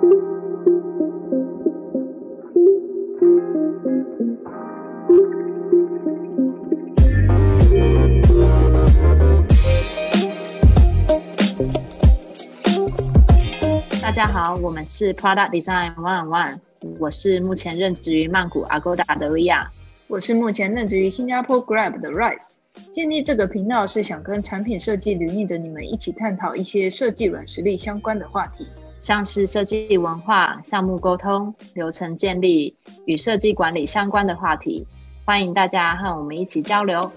大家好，我们是 Product Design One One，我是目前任职于曼谷 Agoda 的利亚，我是目前任职于新加坡 Grab 的 Rice。建立这个频道是想跟产品设计领域的你们一起探讨一些设计软实力相关的话题，像是设计文化、项目沟通、流程建立与设计管理相关的话题。欢迎大家和我们一起交流。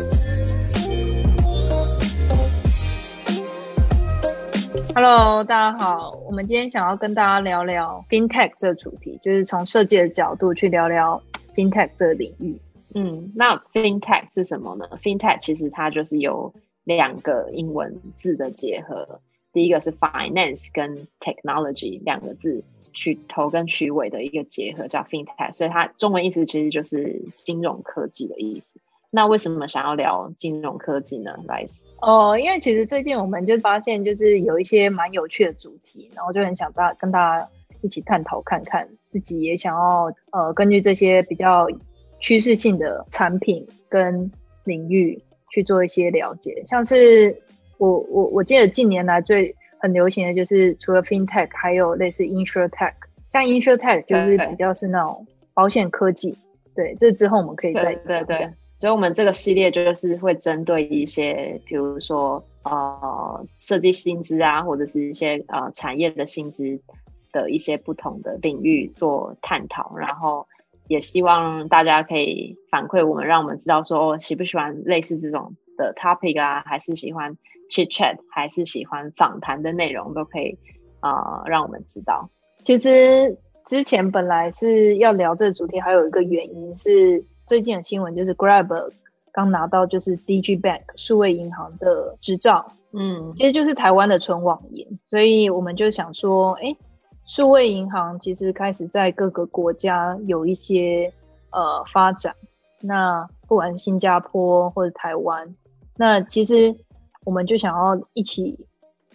Hello，大家好，我们今天想要跟大家聊聊 FinTech 这个主题，就是从设计的角度去聊聊 FinTech 这个领域。嗯，那 FinTech 是什么呢？FinTech 其实它就是有两个英文字的结合，第一个是 Finance 跟 Technology 两个字取头跟取尾的一个结合，叫 FinTech，所以它中文意思其实就是金融科技的意思。那为什么想要聊金融科技呢？Rice？哦，因为其实最近我们就发现，就是有一些蛮有趣的主题，然后就很想大跟大家一起探讨看看，自己也想要呃根据这些比较。趋势性的产品跟领域去做一些了解，像是我我我记得近年来最很流行的就是除了 FinTech，还有类似 InsurTech，像 InsurTech 就是比较是那种保险科技。对，这之后我们可以再讲讲。所以，我们这个系列就是会针对一些，比如说呃设计薪资啊，或者是一些呃产业的薪资的一些不同的领域做探讨，然后。也希望大家可以反馈我们，让我们知道说喜不喜欢类似这种的 topic 啊，还是喜欢 chit chat，还是喜欢访谈的内容，都可以啊，让我们知道。其实之前本来是要聊这个主题，还有一个原因是最近的新闻，就是 Grab 刚拿到就是 DG Bank 数位银行的执照，嗯，其实就是台湾的纯网银，所以我们就想说，哎。数位银行其实开始在各个国家有一些呃发展，那不管是新加坡或者台湾，那其实我们就想要一起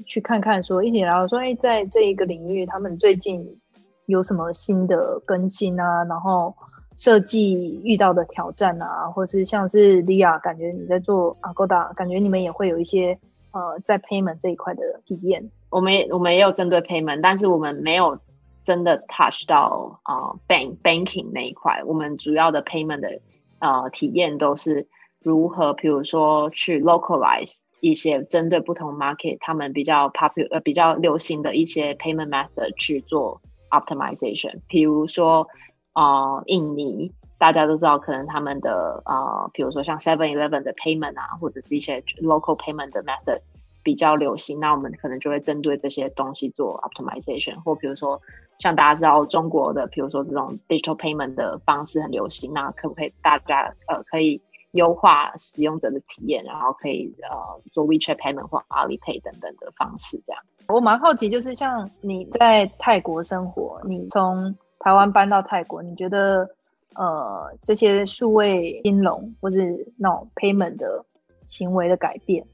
去看看，说一起聊说，哎，在这一个领域，他们最近有什么新的更新啊？然后设计遇到的挑战啊，或是像是利亚，感觉你在做 Agoda，感觉你们也会有一些呃在 payment 这一块的体验。我们我们也有针对 payment，但是我们没有真的 touch 到啊 bank banking 那一块。我们主要的 payment 的呃体验都是如何，比如说去 localize 一些针对不同 market 他们比较 popular 呃比较流行的一些 payment method 去做 optimization。比如说啊印尼，大家都知道可能他们的啊比如说像 Seven Eleven 的 payment 啊，或者是一些 local payment 的 method。比较流行，那我们可能就会针对这些东西做 optimization，或比如说像大家知道中国的，比如说这种 digital payment 的方式很流行，那可不可以大家呃可以优化使用者的体验，然后可以呃做 WeChat payment 或 Alipay 等等的方式这样？我蛮好奇，就是像你在泰国生活，你从台湾搬到泰国，你觉得呃这些数位金融或者那种 payment 的行为的改变？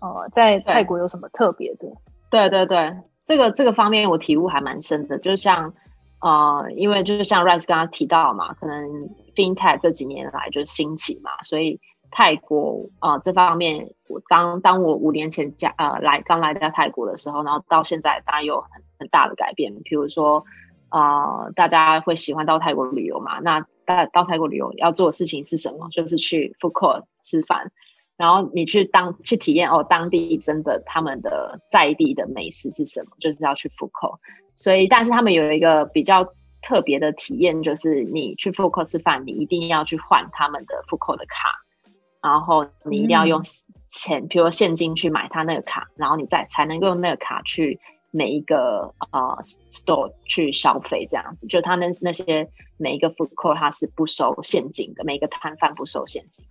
呃，在泰国有什么特别的？对对对，这个这个方面我体悟还蛮深的。就像呃，因为就是像 Rice 刚刚提到嘛，可能 FinTech 这几年来就是兴起嘛，所以泰国啊这方面，我刚当我五年前加呃来刚来到泰国的时候，然后到现在当然有很很大的改变。比如说呃，大家会喜欢到泰国旅游嘛？那大到泰国旅游要做的事情是什么？就是去 f o o court 吃饭。然后你去当去体验哦，当地真的他们的在地的美食是什么？就是要去复扣。所以，但是他们有一个比较特别的体验，就是你去复扣吃饭，你一定要去换他们的复扣的卡，然后你一定要用钱，比如说现金去买他那个卡，然后你再才能够用那个卡去每一个呃 store 去消费，这样子。就他那那些每一个复扣，他是不收现金的，每一个摊贩不收现金。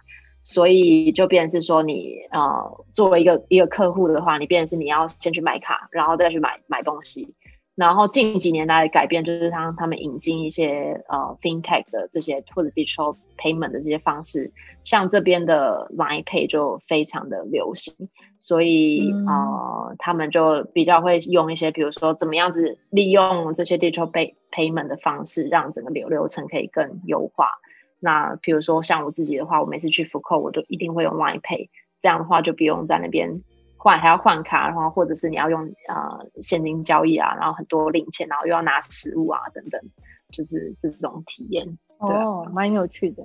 所以就变成是说，你呃作为一个一个客户的话，你变成是你要先去买卡，然后再去买买东西。然后近几年来改变，就是他他们引进一些呃 FinTech 的这些或者 Digital Payment 的这些方式，像这边的 Line Pay 就非常的流行。所以呃，他们就比较会用一些，比如说怎么样子利用这些 digital pay payment 的方式，让整个流流程可以更优化。那比如说像我自己的话，我每次去福扣，我都一定会用 Line Pay，这样的话就不用在那边换，还要换卡，然后或者是你要用呃现金交易啊，然后很多零钱，然后又要拿食物啊等等，就是这种体验。哦，蛮有趣的。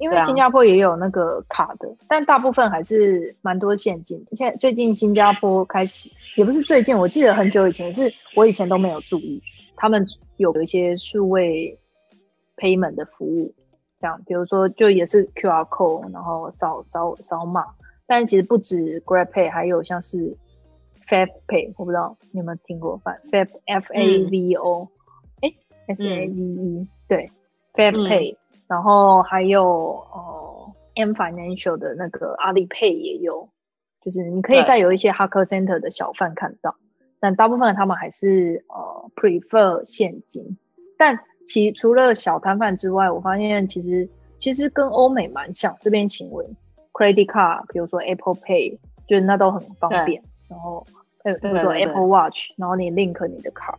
因为新加坡也有那个卡的，但大部分还是蛮多现金。现在最近新加坡开始，也不是最近，我记得很久以前是我以前都没有注意，他们有一些数位 payment 的服务，这样，比如说就也是 QR code，然后扫扫扫码。但其实不止 Grab Pay，还有像是 Fab Pay，我不知道你有没有听过，Fab F A V O，哎，S A V E，对，Fab Pay。然后还有呃，M Financial 的那个阿里 Pay 也有，就是你可以在有一些 Hacker Center 的小贩看到，但大部分他们还是呃 prefer 现金。但其除了小摊贩之外，我发现其实其实跟欧美蛮像，这边行为 Credit Card，比如说 Apple Pay，就是那都很方便。然后比如说 Apple Watch，然后你 link 你的卡，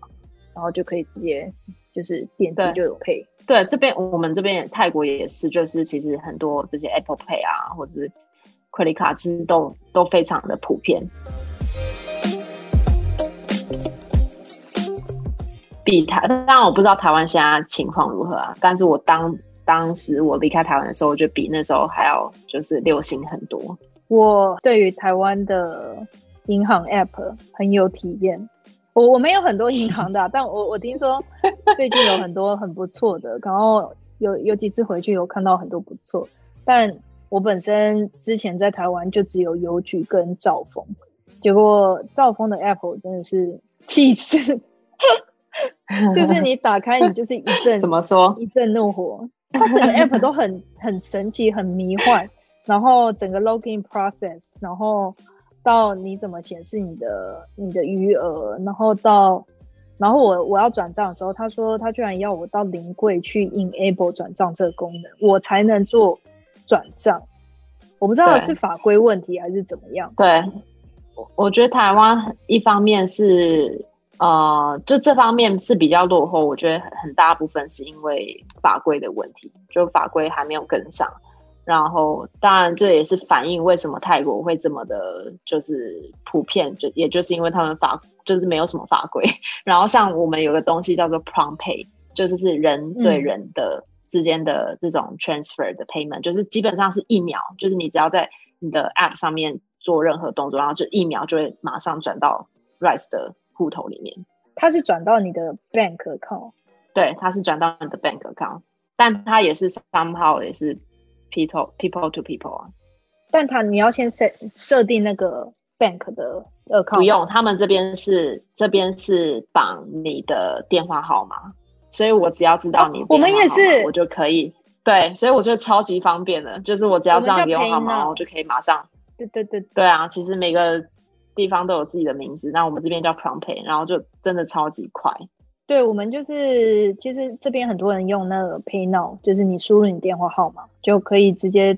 然后就可以直接就是点击就有 Pay。对，这边我们这边泰国也是，就是其实很多这些 Apple Pay 啊，或者是 Credit Card，其实都都非常的普遍。比台，当然我不知道台湾现在情况如何啊，但是我当当时我离开台湾的时候，我觉得比那时候还要就是流行很多。我对于台湾的银行 App 很有体验。我我没有很多银行的，但我我听说最近有很多很不错的，然后有有几次回去有看到很多不错，但我本身之前在台湾就只有邮局跟兆丰，结果兆丰的 App 真的是气死，就是你打开你就是一阵 怎么说一阵怒火，它整个 App 都很 很神奇很迷幻，然后整个 login process，然后。到你怎么显示你的你的余额，然后到，然后我我要转账的时候，他说他居然要我到临柜去 enable 转账这个功能，我才能做转账。我不知道是法规问题还是怎么样。对，我我觉得台湾一方面是呃，就这方面是比较落后，我觉得很大部分是因为法规的问题，就法规还没有跟上。然后，当然，这也是反映为什么泰国会这么的，就是普遍，就也就是因为他们法就是没有什么法规。然后，像我们有个东西叫做 Prompt Pay，就是是人对人的之间的这种 transfer 的 payment，就是基本上是一秒，就是你只要在你的 app 上面做任何动作，然后就一秒就会马上转到 Rise 的户头里面。它是转到你的 bank account，对，它是转到你的 bank account，但它也是 somehow 也是。people people to people 啊，但它你要先设设定那个 bank 的 account，不用，他们这边是这边是绑你的电话号码，所以我只要知道你，我们也是，我就可以，对，所以我觉得超级方便的，就是我只要知道电话号码，我就可以马上，对对对，对啊，其实每个地方都有自己的名字，那我们这边叫 prompt pay，然后就真的超级快。对我们就是，其实这边很多人用那个 Pay Now，就是你输入你电话号码就可以直接，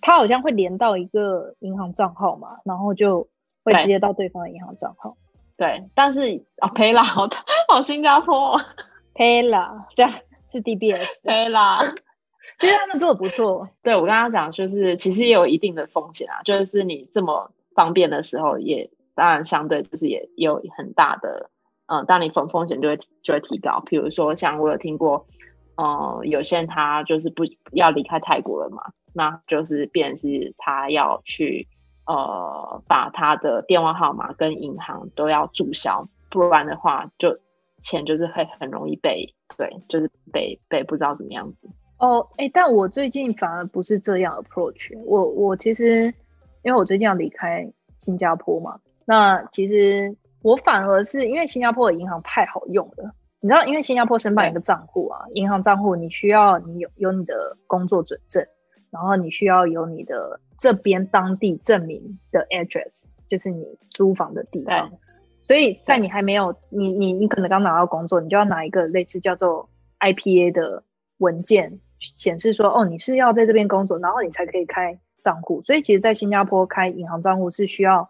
它好像会连到一个银行账号嘛，然后就会直接到对方的银行账号。对，但是啊，Pay 啦，好，好新加坡，Pay 啦，这样是 DBS，Pay 啦，其实他们做的不错。对我刚刚讲，就是其实也有一定的风险啊，就是你这么方便的时候，也当然相对就是也有很大的。嗯，当你风风险就会就会提高。比如说，像我有听过，呃，有些人他就是不要离开泰国了嘛，那就是便是他要去呃把他的电话号码跟银行都要注销，不然的话就钱就是会很容易被对，就是被被不知道怎么样子。哦，哎，但我最近反而不是这样 approach。我我其实因为我最近要离开新加坡嘛，那其实。我反而是因为新加坡的银行太好用了，你知道，因为新加坡申办一个账户啊，银行账户你需要你有有你的工作准证，然后你需要有你的这边当地证明的 address，就是你租房的地方。所以在你还没有你你你可能刚拿到工作，你就要拿一个类似叫做 IPA 的文件，显示说哦你是要在这边工作，然后你才可以开账户。所以其实，在新加坡开银行账户是需要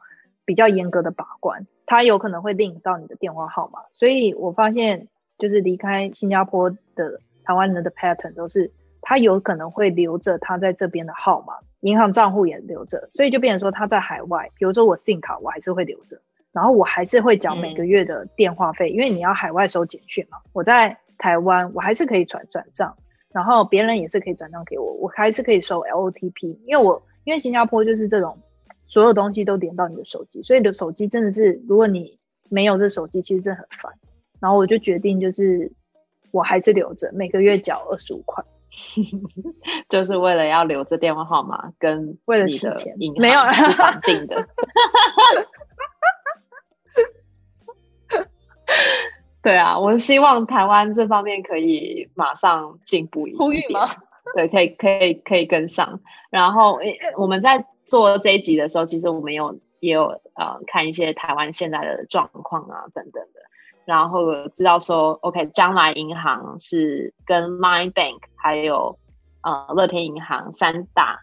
比较严格的把关，他有可能会领到你的电话号码。所以我发现，就是离开新加坡的台湾人的 pattern 都是，他有可能会留着他在这边的号码，银行账户也留着，所以就变成说他在海外，比如说我 SIM 卡我还是会留着，然后我还是会缴每个月的电话费，因为你要海外收简讯嘛。我在台湾我还是可以转转账，然后别人也是可以转账给我，我还是可以收 LOTP，因为我因为新加坡就是这种。所有东西都连到你的手机，所以你的手机真的是，如果你没有这手机，其实真的很烦。然后我就决定，就是我还是留着，每个月缴二十五块，就是为了要留着电话号码跟 为了省钱，没有是绑定的。对啊，我希望台湾这方面可以马上进步一点吗？对，可以，可以，可以跟上。然后，我们在。做这一集的时候，其实我们有也有呃看一些台湾现在的状况啊等等的，然后知道说，OK，将来银行是跟 My Bank 还有呃乐天银行三大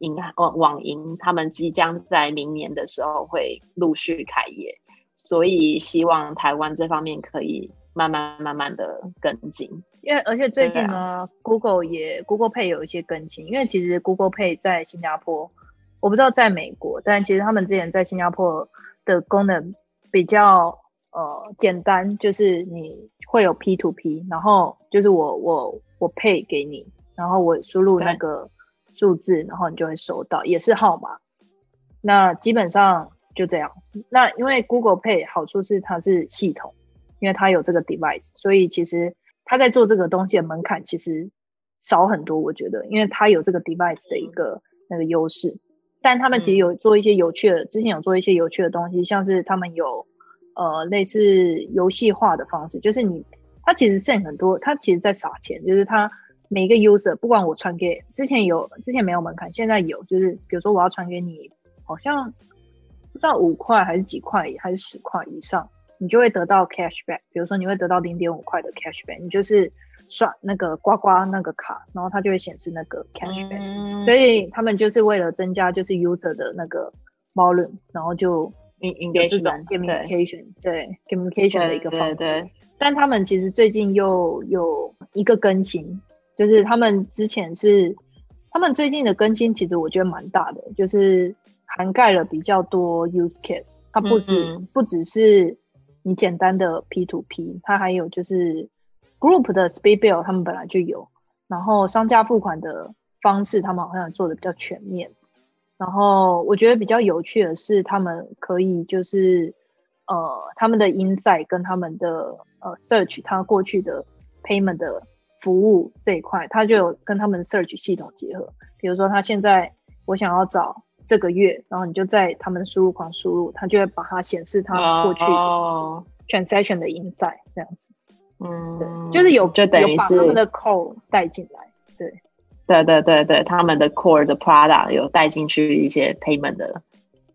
银行网网银，他们即将在明年的时候会陆续开业，所以希望台湾这方面可以慢慢慢慢的跟进。因为而且最近呢，Google 也 Google Pay 有一些更新，因为其实 Google Pay 在新加坡。我不知道在美国，但其实他们之前在新加坡的功能比较呃简单，就是你会有 P to P，然后就是我我我 pay 给你，然后我输入那个数字，然后你就会收到，也是号码。那基本上就这样。那因为 Google Pay 好处是它是系统，因为它有这个 device，所以其实它在做这个东西的门槛其实少很多，我觉得，因为他有这个 device 的一个那个优势。但他们其实有做一些有趣的，之前有做一些有趣的东西，像是他们有呃类似游戏化的方式，就是你他其实 send 很多，他其实在撒钱，就是他每一个 user 不管我传给之前有之前没有门槛，现在有，就是比如说我要传给你，好像不知道五块还是几块还是十块以上，你就会得到 cashback，比如说你会得到零点五块的 cashback，你就是。刷那个刮刮那个卡，然后它就会显示那个 cashback，所以他们就是为了增加就是 user 的那个 volume，然后就有这种 communication，对。communication 的一个方式。但他们其实最近又有一个更新，就是他们之前是他们最近的更新，其实我觉得蛮大的，就是涵盖了比较多 use case，它不止不只是你简单的 P to P，它还有就是。Group 的 Speed Bill 他们本来就有，然后商家付款的方式他们好像做的比较全面。然后我觉得比较有趣的是，他们可以就是呃他们的 Insight 跟他们的呃 Search，它过去的 Payment 的服务这一块，它就有跟他们的 Search 系统结合。比如说他现在我想要找这个月，然后你就在他们输入框输入，它就会把它显示它过去 Transaction 的 Insight 这样子。嗯，就是有就等于是他们的 core 带进来，对，对对对对，他们的 core 的 product 有带进去一些 payment 的，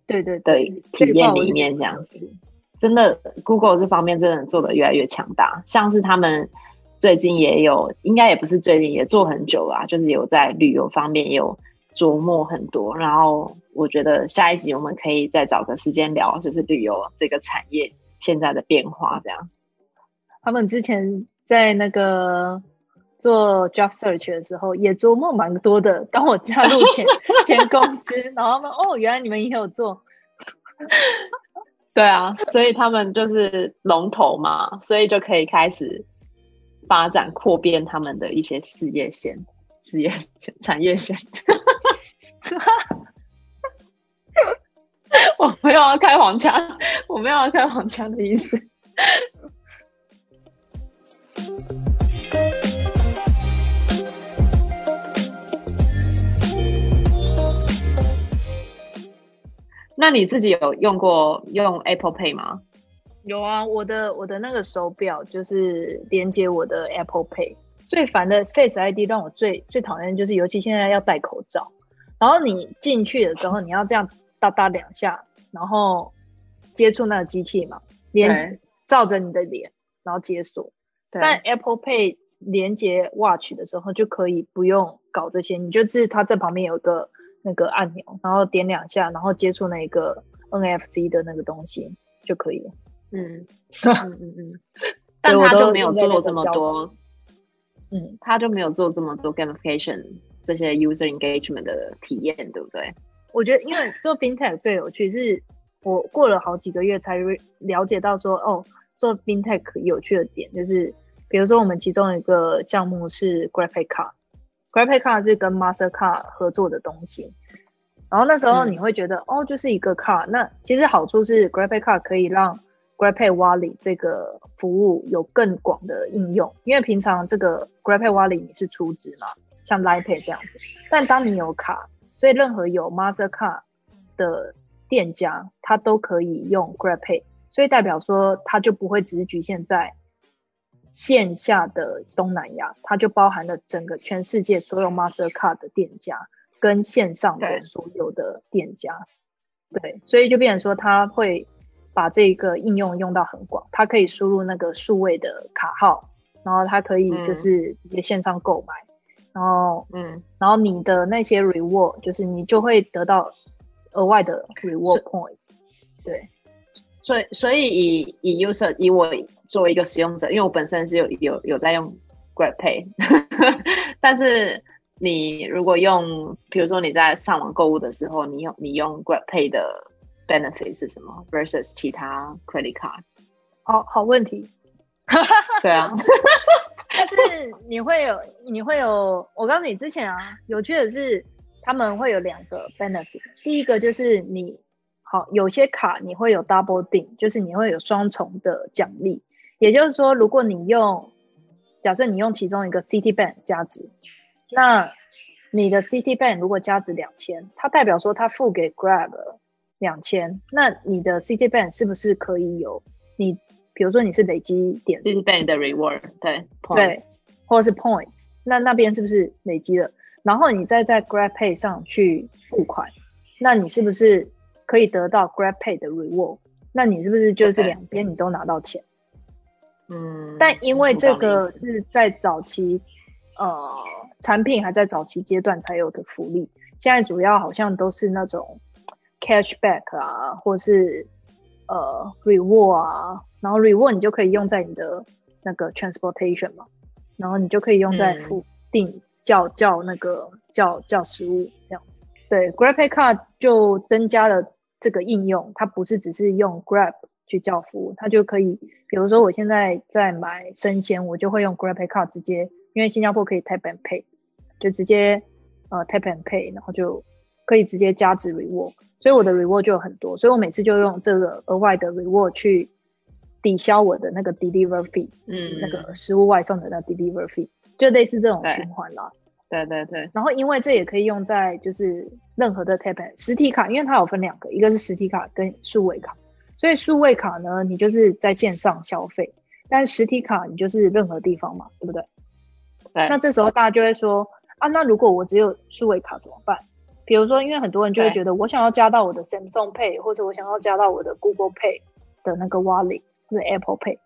对对的体验里面这样子，真的 Google 这方面真的做的越来越强大，像是他们最近也有，应该也不是最近，也做很久了，就是有在旅游方面也有琢磨很多，然后我觉得下一集我们可以再找个时间聊，就是旅游这个产业现在的变化这样。他们之前在那个做 job search 的时候，也琢磨蛮多的。当我加入前 前公司，然后他们哦，原来你们也有做。对啊，所以他们就是龙头嘛，所以就可以开始发展扩编他们的一些事业线、事业产业线。我没有要开黄腔，我没有要开黄腔的意思。那你自己有用过用 Apple Pay 吗？有啊，我的我的那个手表就是连接我的 Apple Pay。最烦的 Face ID 让我最最讨厌就是，尤其现在要戴口罩，然后你进去的时候你要这样哒哒两下，然后接触那个机器嘛，连照着你的脸，然后解锁。但 Apple Pay 连接 Watch 的时候就可以不用搞这些，你就是它这旁边有个那个按钮，然后点两下，然后接触那个 NFC 的那个东西就可以了。嗯 嗯嗯嗯，但他就没有做这么多，嗯，他就没有做这么多 gamification 这些 user engagement 的体验，对不对？我觉得，因为做 fintech 最有趣是，我过了好几个月才了解到说，哦，做 fintech 有趣的点就是，比如说我们其中一个项目是 graphic card，graphic card 是跟 Mastercard 合作的东西，然后那时候你会觉得，哦，就是一个 card，那其实好处是 graphic card 可以让 GrabPay Wallet 这个服务有更广的应用，因为平常这个 GrabPay Wallet 你是储值嘛，像 Line Pay 这样子，但当你有卡，所以任何有 Mastercard 的店家，它都可以用 GrabPay，所以代表说它就不会只是局限在线下的东南亚，它就包含了整个全世界所有 Mastercard 的店家跟线上的所有的店家，对，所以就变成说它会。把这个应用用到很广，它可以输入那个数位的卡号，然后它可以就是直接线上购买，然后嗯，然后你的那些 reward 就是你就会得到额外的 reward points。对，所以所以以以 user 以我作为一个使用者，因为我本身是有有有在用 Grab Pay，但是你如果用，比如说你在上网购物的时候，你用你用 Grab Pay 的。Benefit 是什么 versus 其他 credit card？哦好问题。对啊，但是你会有你会有，我告诉你之前啊，有趣的是他们会有两个 benefit。第一个就是你好有些卡你会有 double ding，就是你会有双重的奖励。也就是说，如果你用假设你用其中一个 City Bank 加值，那你的 City Bank 如果加值两千，它代表说它付给 Grab。两千，那你的 City Bank 是不是可以有你，比如说你是累积点 City Bank 的 reward，对对，或者是 points，那那边是不是累积了？然后你再在 Grab Pay 上去付款，那你是不是可以得到 Grab Pay 的 reward？那你是不是就是两边你都拿到钱？嗯，但因为这个是在早期，呃，产品还在早期阶段才有的福利，现在主要好像都是那种。Cashback 啊，或是呃 Reward 啊，然后 Reward 你就可以用在你的那个 Transportation 嘛，然后你就可以用在付订叫叫那个叫叫食物这样子。对，GrabPay Card 就增加了这个应用，它不是只是用 Grab 去叫服务，它就可以，比如说我现在在买生鲜，我就会用 GrabPay Card 直接，因为新加坡可以 Tap and Pay，就直接呃 Tap and Pay，然后就。可以直接加值 reward，所以我的 reward 就有很多，所以我每次就用这个额外的 reward 去抵消我的那个 delivery fee，嗯，那个食物外送的那 delivery fee，就类似这种循环啦。对对对。然后因为这也可以用在就是任何的 tap 实体卡，因为它有分两个，一个是实体卡跟数位卡，所以数位卡呢，你就是在线上消费，但是实体卡你就是任何地方嘛，对不对？对。那这时候大家就会说啊，那如果我只有数位卡怎么办？比如说，因为很多人就会觉得，我想要加到我的 Samsung Pay，或者我想要加到我的 Google Pay 的那个 Wallet，或者 Apple Pay，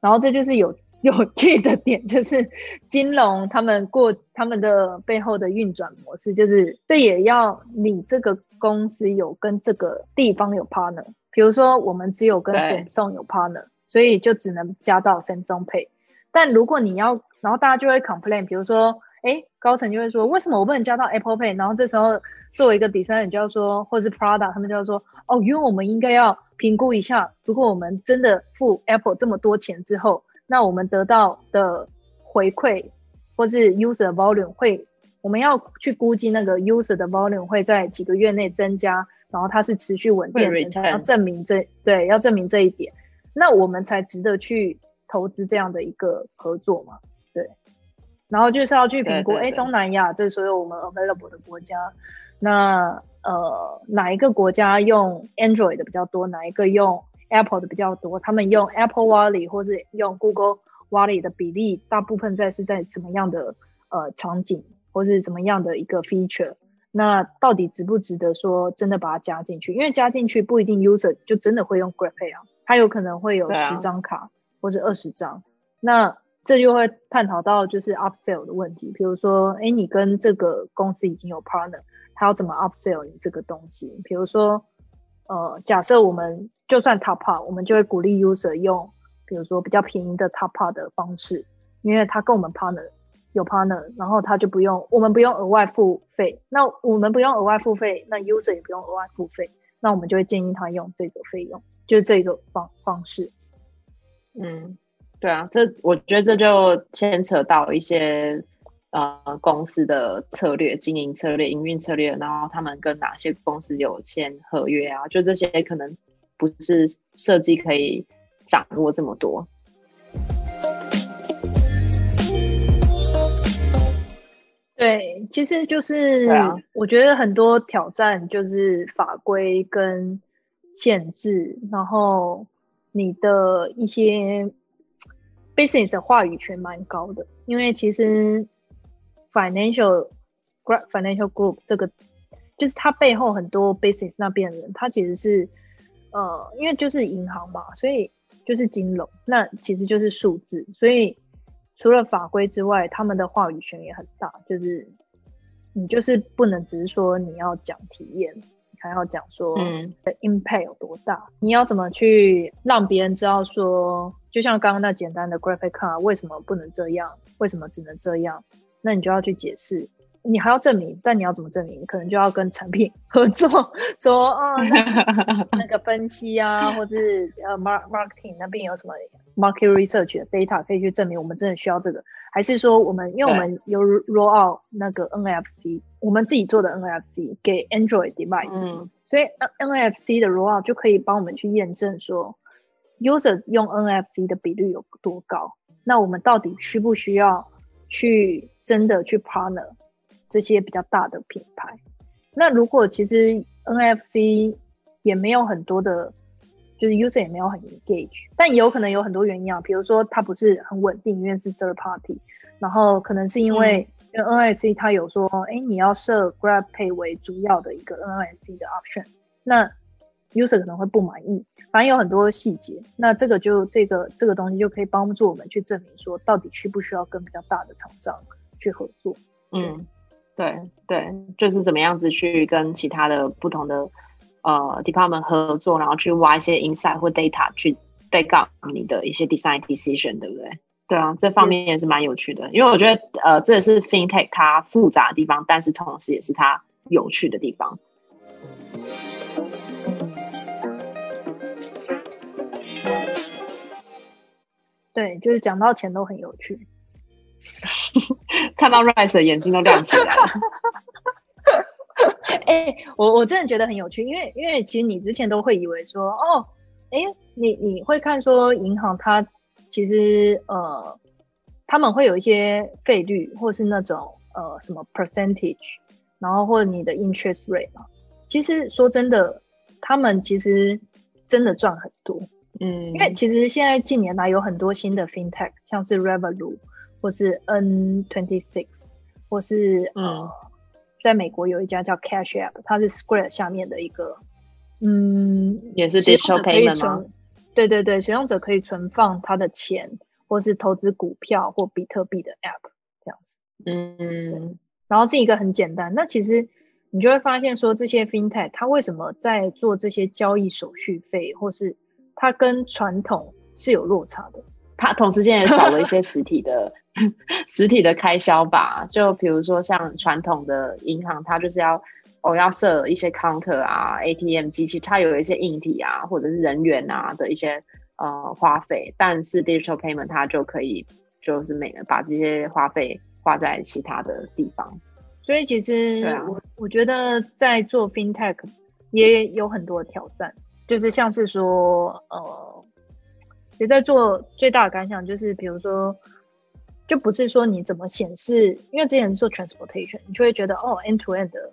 然后这就是有 有趣的点，就是金融他们过他们的背后的运转模式，就是这也要你这个公司有跟这个地方有 partner。比如说，我们只有跟 Samsung 有 partner，所以就只能加到 Samsung Pay。但如果你要，然后大家就会 complain，比如说。哎，高层就会说，为什么我不能加到 Apple Pay？然后这时候作为一个第三人就要说，或是 Prada，他们就要说，哦，因为我们应该要评估一下，如果我们真的付 Apple 这么多钱之后，那我们得到的回馈或是 User Volume 会，我们要去估计那个 User 的 Volume 会在几个月内增加，然后它是持续稳定增加，要证明这对，要证明这一点，那我们才值得去投资这样的一个合作嘛。然后就是要去评估，哎，东南亚这所有我们 available 的国家，那呃哪一个国家用 Android 的比较多，哪一个用 Apple 的比较多？他们用 Apple Wallet 或是用 Google Wallet 的比例，大部分在是在什么样的呃场景，或是怎么样的一个 feature？那到底值不值得说真的把它加进去？因为加进去不一定 user 就真的会用 Grab Pay 啊，他有可能会有十张卡或者二十张，那。这就会探讨到就是 upsell 的问题，比如说，哎，你跟这个公司已经有 partner，他要怎么 upsell 你这个东西？比如说，呃，假设我们就算 top up，我们就会鼓励 user 用，比如说比较便宜的 top up 的方式，因为他跟我们 partner 有 partner，然后他就不用，我们不用额外付费，那我们不用额外付费，那 user 也不用额外付费，那我们就会建议他用这个费用，就是这个方方式。嗯，对啊，这我觉得这就牵扯到一些。呃，公司的策略、经营策略、营运策略，然后他们跟哪些公司有签合约啊？就这些可能不是设计可以掌握这么多。对，其实就是我觉得很多挑战就是法规跟限制，然后你的一些 business 的话语权蛮高的，因为其实。Financial Financial Group 这个就是它背后很多 business 那边的人，他其实是呃，因为就是银行嘛，所以就是金融，那其实就是数字，所以除了法规之外，他们的话语权也很大。就是你就是不能只是说你要讲体验，还要讲说嗯的 impact 有多大，你要怎么去让别人知道说，就像刚刚那简单的 graphic card 为什么不能这样，为什么只能这样？那你就要去解释，你还要证明，但你要怎么证明？可能就要跟产品 合作，说啊，那 那个分析啊，或者是呃，marketing 那边有什么 market research 的 data 可以去证明我们真的需要这个，还是说我们因为我们有 roll out 那个 NFC，我们自己做的 NFC 给 Android device，所以 NFC 的 roll out 就可以帮我们去验证说 user 用 NFC 的比率有多高，那我们到底需不需要？去真的去 partner 这些比较大的品牌，那如果其实 NFC 也没有很多的，就是 user 也没有很 engage，但也有可能有很多原因啊，比如说它不是很稳定，因为是 third party，然后可能是因为因为 NFC 它有说，哎，你要设 Grab Pay 为主要的一个 NFC 的 option，那 user 可能会不满意，反正有很多细节，那这个就这个这个东西就可以帮助我们去证明说，到底需不需要跟比较大的厂商去合作。嗯，对对，就是怎么样子去跟其他的不同的呃 department 合作，然后去挖一些 insight 或 data 去 back up 你的一些 design decision，对不对？对啊，这方面也是蛮有趣的，因为我觉得呃，这也是 fintech 它复杂的地方，但是同时也是它有趣的地方。对，就是讲到钱都很有趣，看到 Rice 的眼睛都亮起来了。哎，我我真的觉得很有趣，因为因为其实你之前都会以为说，哦，哎，你你会看说银行它其实呃他们会有一些费率，或是那种呃什么 percentage，然后或者你的 interest rate 嘛，其实说真的，他们其实真的赚很多。嗯，因为其实现在近年来有很多新的 fintech，像是 Revolut 或是 N Twenty Six，或是呃，在美国有一家叫 Cash App，它是 Square 下面的一个，嗯，也是 digital payment 吗？对对对，使用者可以存放他的钱，或是投资股票或比特币的 App 这样子。嗯，然后是一个很简单，那其实你就会发现说，这些 fintech 它为什么在做这些交易手续费或是它跟传统是有落差的，它同时间也少了一些实体的 实体的开销吧。就比如说像传统的银行，它就是要哦要设一些 counter 啊、ATM 机器，它有一些硬体啊或者是人员啊的一些呃花费。但是 digital payment 它就可以就是每把这些花费花在其他的地方。所以其实我我觉得在做 fintech 也有很多挑战。就是像是说，呃，也在做最大的感想，就是比如说，就不是说你怎么显示，因为之前是做 transportation，你就会觉得哦，end to end 的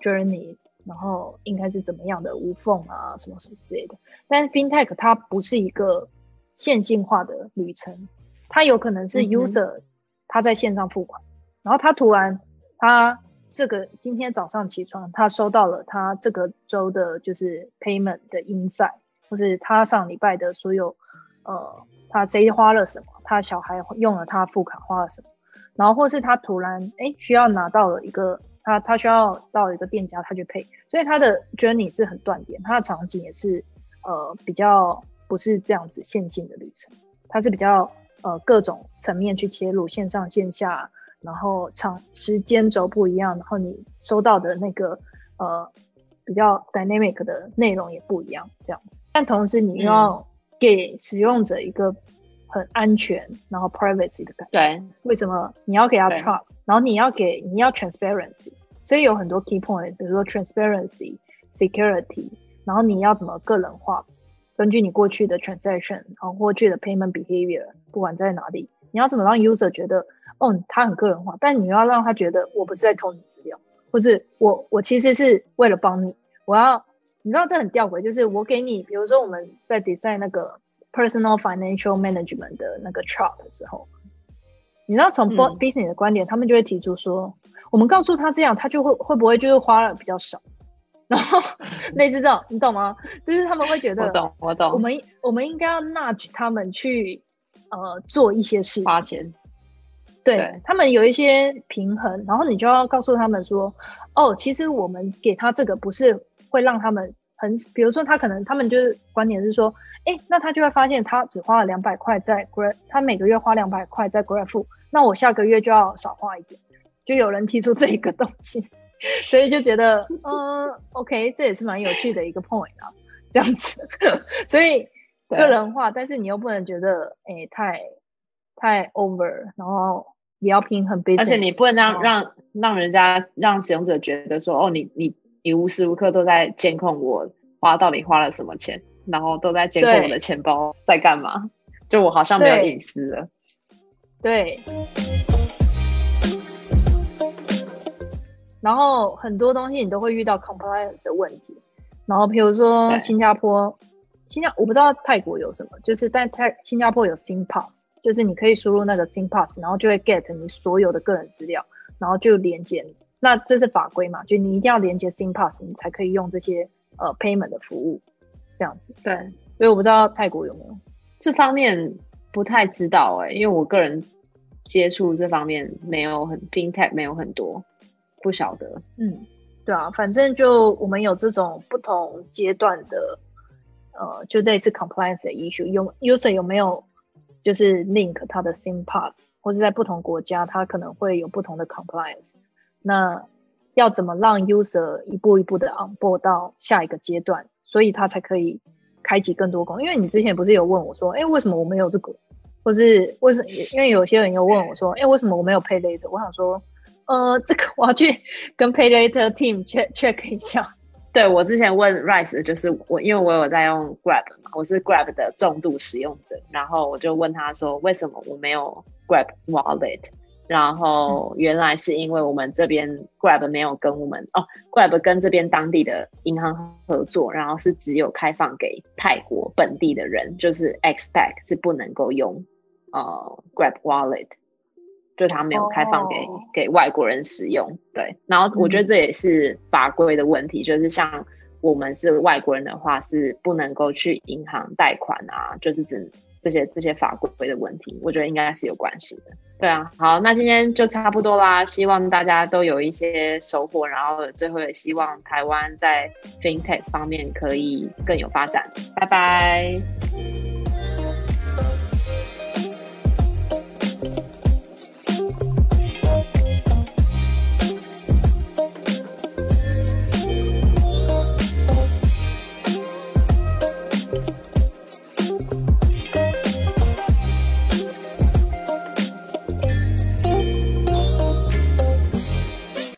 journey，然后应该是怎么样的无缝啊，什么什么之类的。但是 fintech 它不是一个线性化的旅程，它有可能是 user 他在线上付款，然后他突然他。这个今天早上起床，他收到了他这个周的就是 payment 的 insight，或是他上礼拜的所有，呃，他谁花了什么，他小孩用了他副卡花了什么，然后或是他突然哎需要拿到了一个他他需要到一个店家，他去配，所以他的 journey 是很断点，他的场景也是呃比较不是这样子线性的旅程，它是比较呃各种层面去切入，线上线下，然后长时间轴不一样，然后你收到的那个呃比较 dynamic 的内容也不一样，这样子，但同时你要给使用者一个。很安全，然后 privacy 的感觉。对，为什么你要给他 trust？然后你要给你要 transparency，所以有很多 key point，比如说 transparency、security，然后你要怎么个人化？根据你过去的 transaction，然后过去的 payment behavior，不管在哪里，你要怎么让 user 觉得哦，他很个人化？但你要让他觉得我不是在偷你资料，或是我我其实是为了帮你，我要你知道这很吊诡，就是我给你，比如说我们在 design 那个。Personal financial management 的那个 chart 的时候，你知道从 business 的观点，他们就会提出说，我们告诉他这样，他就会会不会就是花了比较少，然后 类似这种，你懂吗？就是他们会觉得，我懂，我懂。我们我们应该要 nudge 他们去呃做一些事情，花钱，对他们有一些平衡，然后你就要告诉他们说，哦，其实我们给他这个不是会让他们很，比如说他可能他们就是观点是说。哎，那他就会发现他只花了两百块在 Grab，他每个月花两百块在 Grab，那我下个月就要少花一点。就有人提出这一个东西，所以就觉得，嗯，OK，这也是蛮有趣的一个 point 啊，这样子。所以个人化，但是你又不能觉得，哎，太太 over，然后也要平衡。而且你不能让让让人家让使用者觉得说，哦，你你你无时无刻都在监控我花到底花了什么钱。然后都在监控我的钱包在干嘛？就我好像没有隐私了。对。然后很多东西你都会遇到 compliance 的问题。然后比如说新加坡，新加我不知道泰国有什么，就是在泰新加坡有 Sim Pass，就是你可以输入那个 Sim Pass，然后就会 get 你所有的个人资料，然后就连接。那这是法规嘛？就你一定要连接 Sim Pass，你才可以用这些呃 payment 的服务。这样子，对，所以我不知道泰国有没有这方面不太知道哎，因为我个人接触这方面没有很 fintech 没有很多，不晓得。嗯，对啊，反正就我们有这种不同阶段的，呃，就类似 compliance 的 issue，有 user 有没有就是 link 它的 sim pass，或者在不同国家它可能会有不同的 compliance，那要怎么让 user 一步一步的 onboard 到下一个阶段？所以他才可以开启更多功能，因为你之前不是有问我说，哎，为什么我没有这个？或是为什么？因为有些人又问我说，哎，为什么我没有 Pay Later？我想说，呃，这个我要去跟 Pay Later Team check check 一下。对我之前问 Rise，就是我因为我有在用 Grab 嘛，我是 Grab 的重度使用者，然后我就问他说，为什么我没有 Grab Wallet？然后原来是因为我们这边 Grab 没有跟我们哦，Grab 跟这边当地的银行合作，然后是只有开放给泰国本地的人，就是 Expat 是不能够用呃 Grab Wallet，就它没有开放给给外国人使用。对，然后我觉得这也是法规的问题，就是像我们是外国人的话，是不能够去银行贷款啊，就是只。这些这些法规的问题，我觉得应该是有关系的。对啊，好，那今天就差不多啦。希望大家都有一些收获，然后最后也希望台湾在 FinTech 方面可以更有发展。拜拜。